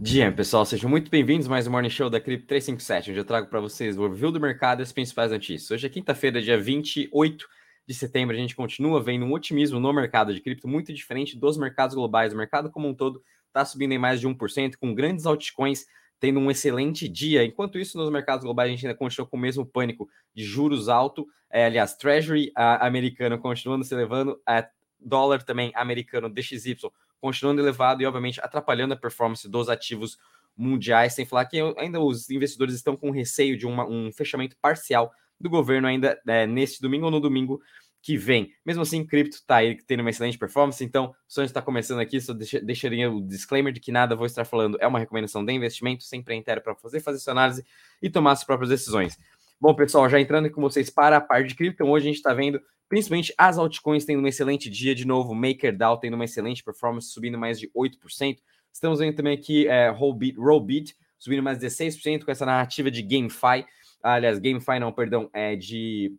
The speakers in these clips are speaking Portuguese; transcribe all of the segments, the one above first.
Dia, pessoal, sejam muito bem-vindos mais um Morning Show da Cripto 357, onde eu trago para vocês o overview do mercado e as principais notícias. Hoje é quinta-feira, dia 28 de setembro, a gente continua vendo um otimismo no mercado de cripto muito diferente dos mercados globais. O mercado como um todo está subindo em mais de 1%, com grandes altcoins tendo um excelente dia. Enquanto isso, nos mercados globais, a gente ainda continua com o mesmo pânico de juros alto. É, aliás, Treasury a, americano continuando se elevando, a dólar também americano DXY continuando elevado e, obviamente, atrapalhando a performance dos ativos mundiais, sem falar que ainda os investidores estão com receio de uma, um fechamento parcial do governo ainda é, neste domingo ou no domingo que vem. Mesmo assim, cripto está aí tendo uma excelente performance, então, só está começando aqui, só deixaria o disclaimer de que nada vou estar falando é uma recomendação de investimento, sempre é inteiro para fazer, fazer sua análise e tomar as próprias decisões. Bom, pessoal, já entrando com vocês para a parte de cripto, hoje a gente está vendo principalmente as altcoins tendo um excelente dia de novo, MakerDAO tendo uma excelente performance, subindo mais de 8%. Estamos vendo também aqui é, Rollbit, Rollbit subindo mais de 16% com essa narrativa de GameFi, aliás, GameFi não, perdão, é de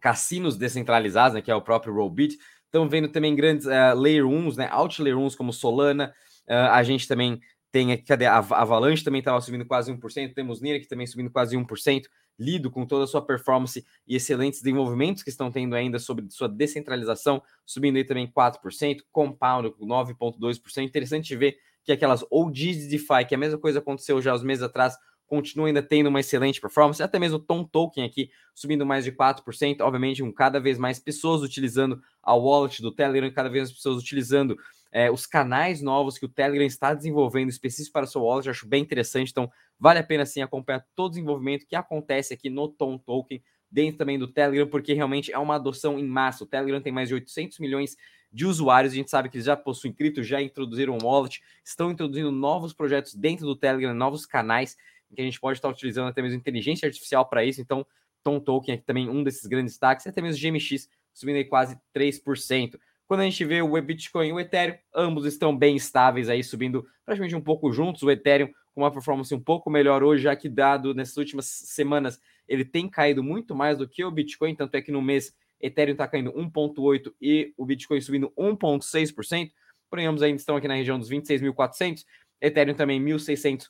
cassinos descentralizados, né, que é o próprio Rollbit. Estamos vendo também grandes uh, Layer 1s, né, Alt Layer 1s como Solana. Uh, a gente também tem aqui, cadê? A Avalanche também estava subindo quase 1%. Temos Nira que também subindo quase 1%. Lido com toda a sua performance e excelentes desenvolvimentos que estão tendo ainda sobre sua descentralização, subindo aí também 4%. Compound com 9,2%. Interessante ver que aquelas OGs de DeFi, que a mesma coisa aconteceu já uns meses atrás, continua ainda tendo uma excelente performance, até mesmo o Tom Token aqui subindo mais de 4%, obviamente com cada vez mais pessoas utilizando a wallet do Telegram, cada vez mais pessoas utilizando é, os canais novos que o Telegram está desenvolvendo específicos para o seu wallet, acho bem interessante, então vale a pena sim acompanhar todo o desenvolvimento que acontece aqui no Tom Token, dentro também do Telegram, porque realmente é uma adoção em massa, o Telegram tem mais de 800 milhões de usuários. A gente sabe que eles já possuem cripto, já introduziram wallet, estão introduzindo novos projetos dentro do Telegram, novos canais que a gente pode estar utilizando até mesmo inteligência artificial para isso. Então, Tom Token é também um desses grandes destaques, até mesmo GMX subindo aí quase 3%. Quando a gente vê o Bitcoin e o Ethereum, ambos estão bem estáveis aí, subindo praticamente um pouco juntos. O Ethereum com uma performance um pouco melhor hoje, já que dado nessas últimas semanas ele tem caído muito mais do que o Bitcoin, tanto é que no mês Ethereum está caindo 1,8% e o Bitcoin subindo 1,6%. Porém, ambos ainda estão aqui na região dos 26.400, Ethereum também 1.600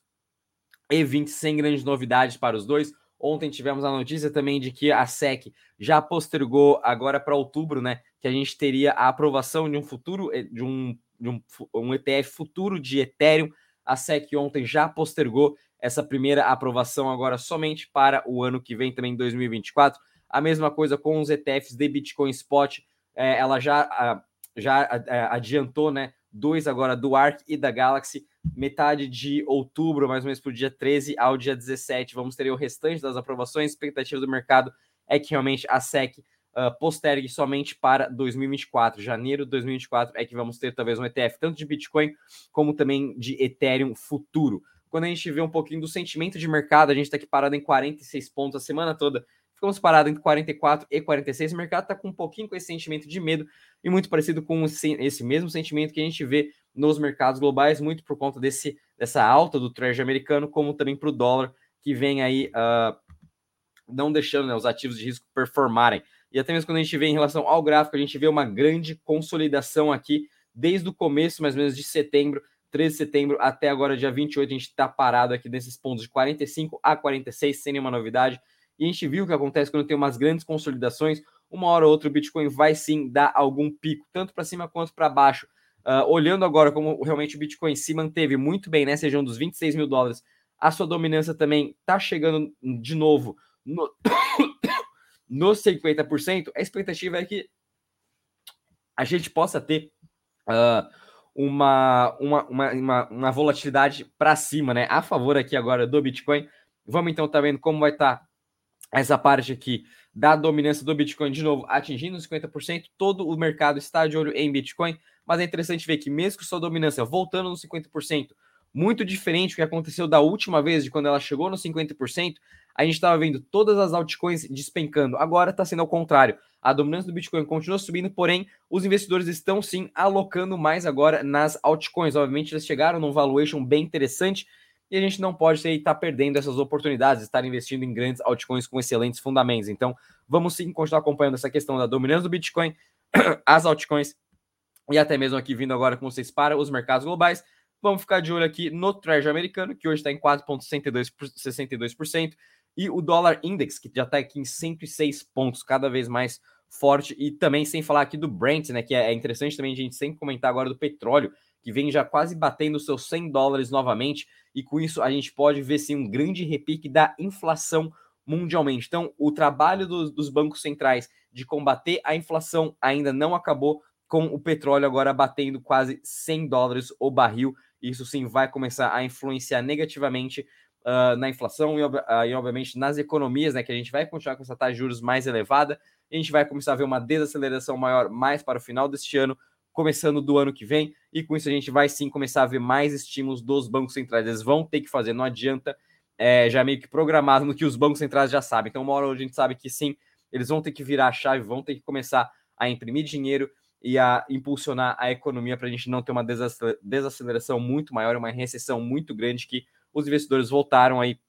e 20 sem grandes novidades para os dois. Ontem tivemos a notícia também de que a SEC já postergou agora para outubro, né? Que a gente teria a aprovação de um futuro, eh, de um, de um, um ETF futuro de Ethereum. A SEC ontem já postergou essa primeira aprovação agora somente para o ano que vem, também 2024. A mesma coisa com os ETFs de Bitcoin Spot. É, ela já, já adiantou, né? Dois agora do ARC e da Galaxy metade de outubro, mais ou menos para o dia 13 ao dia 17. Vamos ter o restante das aprovações. A expectativa do mercado é que realmente a SEC uh, postergue somente para 2024. Janeiro de 2024 é que vamos ter talvez um ETF tanto de Bitcoin como também de Ethereum futuro. Quando a gente vê um pouquinho do sentimento de mercado, a gente está aqui parado em 46 pontos a semana toda. Ficamos parados entre 44 e 46. O mercado está com um pouquinho com esse sentimento de medo e muito parecido com esse mesmo sentimento que a gente vê nos mercados globais, muito por conta desse, dessa alta do Treasury americano, como também para o dólar, que vem aí uh, não deixando né, os ativos de risco performarem. E até mesmo quando a gente vê em relação ao gráfico, a gente vê uma grande consolidação aqui, desde o começo, mais ou menos, de setembro, 13 de setembro até agora, dia 28, a gente está parado aqui nesses pontos de 45 a 46, sem nenhuma novidade. E a gente viu o que acontece quando tem umas grandes consolidações. Uma hora ou outra o Bitcoin vai sim dar algum pico, tanto para cima quanto para baixo. Uh, olhando agora como realmente o Bitcoin se manteve muito bem nessa região dos 26 mil dólares, a sua dominância também está chegando de novo no, nos 50%. A expectativa é que a gente possa ter uh, uma, uma, uma, uma, volatilidade para cima, né? A favor aqui agora do Bitcoin. Vamos então tá vendo como vai estar tá essa parte aqui da dominância do Bitcoin de novo atingindo os 50%. Todo o mercado está de olho em Bitcoin mas é interessante ver que, mesmo com sua dominância voltando nos 50%, muito diferente do que aconteceu da última vez, de quando ela chegou nos 50%, a gente estava vendo todas as altcoins despencando. Agora está sendo ao contrário. A dominância do Bitcoin continua subindo, porém, os investidores estão sim alocando mais agora nas altcoins. Obviamente, eles chegaram num valuation bem interessante e a gente não pode estar tá perdendo essas oportunidades de estar investindo em grandes altcoins com excelentes fundamentos. Então, vamos sim continuar acompanhando essa questão da dominância do Bitcoin, as altcoins e até mesmo aqui vindo agora com vocês para os mercados globais. Vamos ficar de olho aqui no Treasury americano, que hoje está em 4,62%, e o dólar index, que já está aqui em 106 pontos, cada vez mais forte. E também sem falar aqui do Brent, né? Que é interessante também a gente sempre comentar agora do petróleo, que vem já quase batendo seus 100 dólares novamente. E com isso a gente pode ver sim um grande repique da inflação mundialmente. Então, o trabalho do, dos bancos centrais de combater a inflação ainda não acabou, com o petróleo agora batendo quase 100 dólares o barril. Isso sim vai começar a influenciar negativamente uh, na inflação e, uh, e, obviamente, nas economias, né? Que a gente vai continuar com essa taxa de juros mais elevada. A gente vai começar a ver uma desaceleração maior mais para o final deste ano, começando do ano que vem, e com isso a gente vai sim começar a ver mais estímulos dos bancos centrais. Eles vão ter que fazer, não adianta é, já meio que programado no que os bancos centrais já sabem. Então, uma hora a gente sabe que sim, eles vão ter que virar a chave, vão ter que começar a imprimir dinheiro e a impulsionar a economia para a gente não ter uma desaceleração muito maior, uma recessão muito grande que os investidores voltaram aí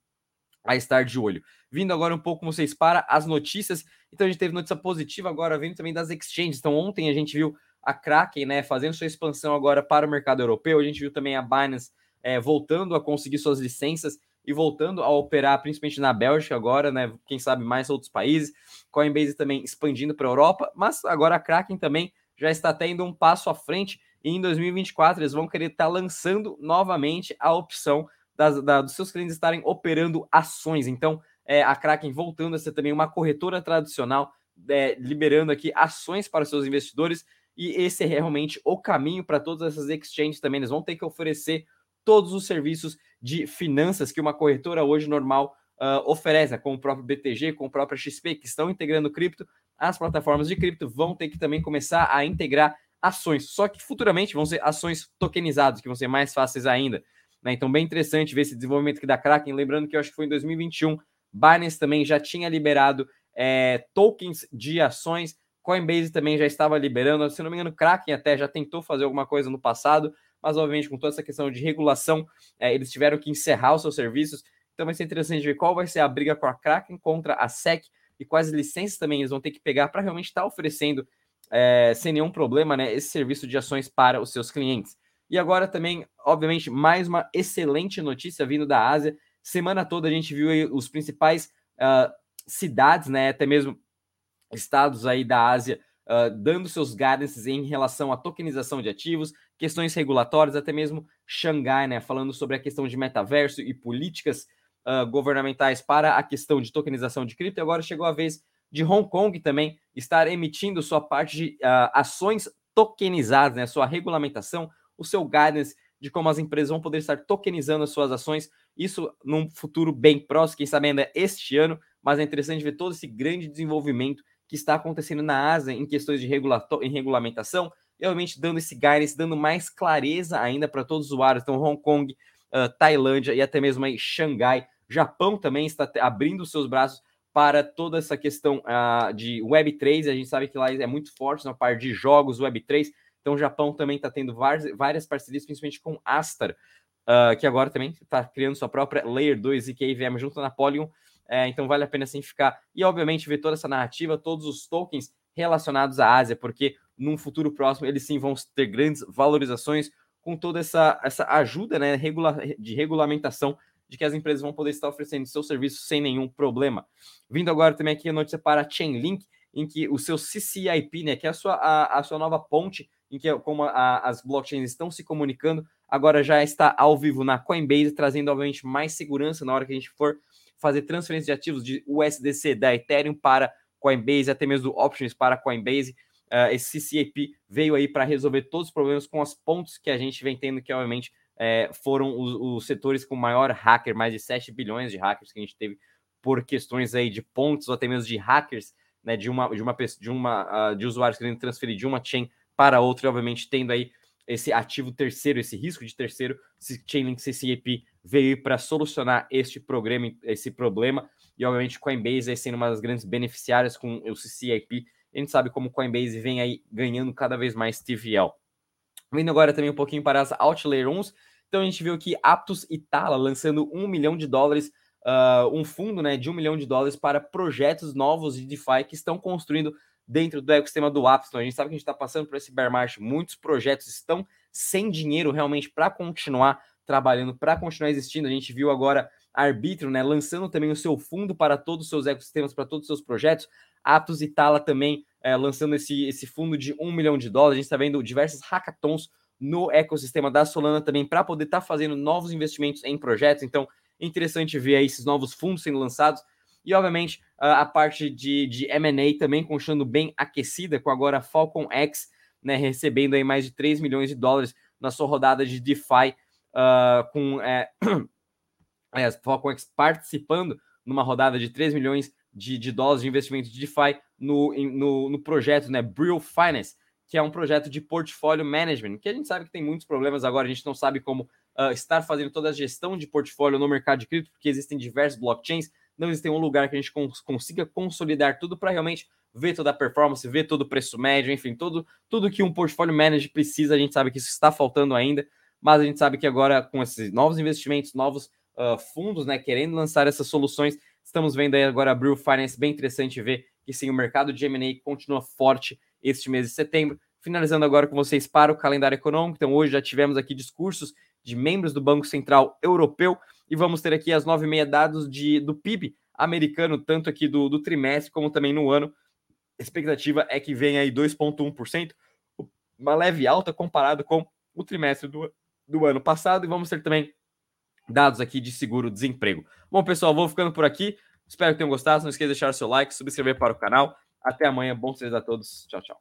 a estar de olho. Vindo agora um pouco, vocês, para as notícias. Então, a gente teve notícia positiva agora, vindo também das exchanges. Então, ontem a gente viu a Kraken, né, fazendo sua expansão agora para o mercado europeu. A gente viu também a Binance é, voltando a conseguir suas licenças e voltando a operar principalmente na Bélgica agora, né? Quem sabe mais outros países. Coinbase também expandindo para a Europa, mas agora a Kraken também já está tendo um passo à frente e em 2024 eles vão querer estar tá lançando novamente a opção das, da, dos seus clientes estarem operando ações. Então, é, a Kraken voltando a ser também uma corretora tradicional, é, liberando aqui ações para seus investidores. E esse é realmente o caminho para todas essas exchanges também. Eles vão ter que oferecer todos os serviços de finanças que uma corretora hoje normal uh, oferece, né? como o próprio BTG, com o próprio XP, que estão integrando cripto. As plataformas de cripto vão ter que também começar a integrar ações, só que futuramente vão ser ações tokenizadas, que vão ser mais fáceis ainda. Né? Então, bem interessante ver esse desenvolvimento aqui da Kraken. Lembrando que eu acho que foi em 2021, Binance também já tinha liberado é, tokens de ações, Coinbase também já estava liberando. Se não me engano, Kraken até já tentou fazer alguma coisa no passado, mas obviamente com toda essa questão de regulação, é, eles tiveram que encerrar os seus serviços. Então vai ser interessante ver qual vai ser a briga com a Kraken contra a SEC e quais licenças também eles vão ter que pegar para realmente estar tá oferecendo é, sem nenhum problema né, esse serviço de ações para os seus clientes. E agora também, obviamente, mais uma excelente notícia vindo da Ásia. Semana toda a gente viu os principais uh, cidades, né, até mesmo estados aí da Ásia, uh, dando seus guidances em relação à tokenização de ativos, questões regulatórias, até mesmo Xangai, né, falando sobre a questão de metaverso e políticas uh, governamentais para a questão de tokenização de cripto. Agora chegou a vez de Hong Kong também estar emitindo sua parte de ações tokenizadas, né, sua regulamentação, o seu guidance de como as empresas vão poder estar tokenizando as suas ações, isso num futuro bem próximo, quem sabe ainda este ano, mas é interessante ver todo esse grande desenvolvimento que está acontecendo na Ásia em questões de em regulamentação, realmente dando esse guidance, dando mais clareza ainda para todos os usuários. Então, Hong Kong, uh, Tailândia e até mesmo aí Xangai, Japão também está abrindo seus braços para toda essa questão uh, de Web3. A gente sabe que lá é muito forte na parte de jogos Web3. Então, o Japão também está tendo várias, parcerias, principalmente com Astar, uh, que agora também está criando sua própria Layer 2 e que junto na Napoleon. É, então, vale a pena sim ficar. E, obviamente, ver toda essa narrativa, todos os tokens relacionados à Ásia, porque num futuro próximo eles sim vão ter grandes valorizações com toda essa, essa ajuda né, de regulamentação de que as empresas vão poder estar oferecendo seus serviços sem nenhum problema. Vindo agora também aqui a notícia para a Chainlink, em que o seu CCIP, né, que é a sua, a, a sua nova ponte em que como a, as blockchains estão se comunicando, agora já está ao vivo na Coinbase, trazendo, obviamente, mais segurança na hora que a gente for fazer transferência de ativos de USDC da Ethereum para Coinbase, até mesmo Options para Coinbase. Uh, esse CCAP veio aí para resolver todos os problemas com as pontes que a gente vem tendo, que obviamente é, foram os, os, setores com maior hacker, mais de 7 bilhões de hackers que a gente teve por questões aí de pontos ou até mesmo de hackers, né, de uma de uma de uma uh, de usuários querendo transferir de uma chain para outra, e obviamente tendo aí esse ativo terceiro, esse risco de terceiro, Chainlink CCAP veio para solucionar este programa, esse problema, e obviamente Coinbase aí sendo uma das grandes beneficiárias com o CCAP. A gente sabe como Coinbase vem aí ganhando cada vez mais TVL. Vindo agora também um pouquinho para as Outlayer 1, então a gente viu aqui Aptos e Tala lançando um milhão de dólares, uh, um fundo né, de um milhão de dólares para projetos novos de DeFi que estão construindo dentro do ecossistema do. Então, a gente sabe que a gente está passando por esse bear market, muitos projetos estão sem dinheiro realmente para continuar trabalhando, para continuar existindo. A gente viu agora Arbitro, né, lançando também o seu fundo para todos os seus ecossistemas, para todos os seus projetos. Atos e Tala também é, lançando esse, esse fundo de um milhão de dólares. A gente está vendo diversos hackathons no ecossistema da Solana também para poder estar tá fazendo novos investimentos em projetos. Então, interessante ver aí esses novos fundos sendo lançados. E, obviamente, a parte de, de M&A também continuando bem aquecida, com agora a Falcon X né, recebendo aí mais de 3 milhões de dólares na sua rodada de DeFi, uh, com é, é, Falcon X participando numa rodada de 3 milhões de, de dólares de investimento de DeFi no, no, no projeto né, Brill Finance, que é um projeto de portfólio management, que a gente sabe que tem muitos problemas agora, a gente não sabe como uh, estar fazendo toda a gestão de portfólio no mercado de cripto, porque existem diversos blockchains, não existe um lugar que a gente cons consiga consolidar tudo para realmente ver toda a performance, ver todo o preço médio, enfim, tudo, tudo que um portfólio manager precisa, a gente sabe que isso está faltando ainda, mas a gente sabe que agora com esses novos investimentos, novos uh, fundos, né, querendo lançar essas soluções, estamos vendo aí agora a Brew Finance, bem interessante ver que sim, o mercado de M&A continua forte este mês de setembro. Finalizando agora com vocês para o calendário econômico. Então, hoje já tivemos aqui discursos de membros do Banco Central Europeu e vamos ter aqui às nove e meia dados de, do PIB americano, tanto aqui do, do trimestre como também no ano. A expectativa é que venha aí 2,1%, uma leve alta comparado com o trimestre do, do ano passado. E vamos ter também dados aqui de seguro-desemprego. Bom, pessoal, vou ficando por aqui. Espero que tenham gostado. Não esqueça de deixar seu like, subscrever para o canal. Até amanhã. Bons treinos a todos. Tchau, tchau.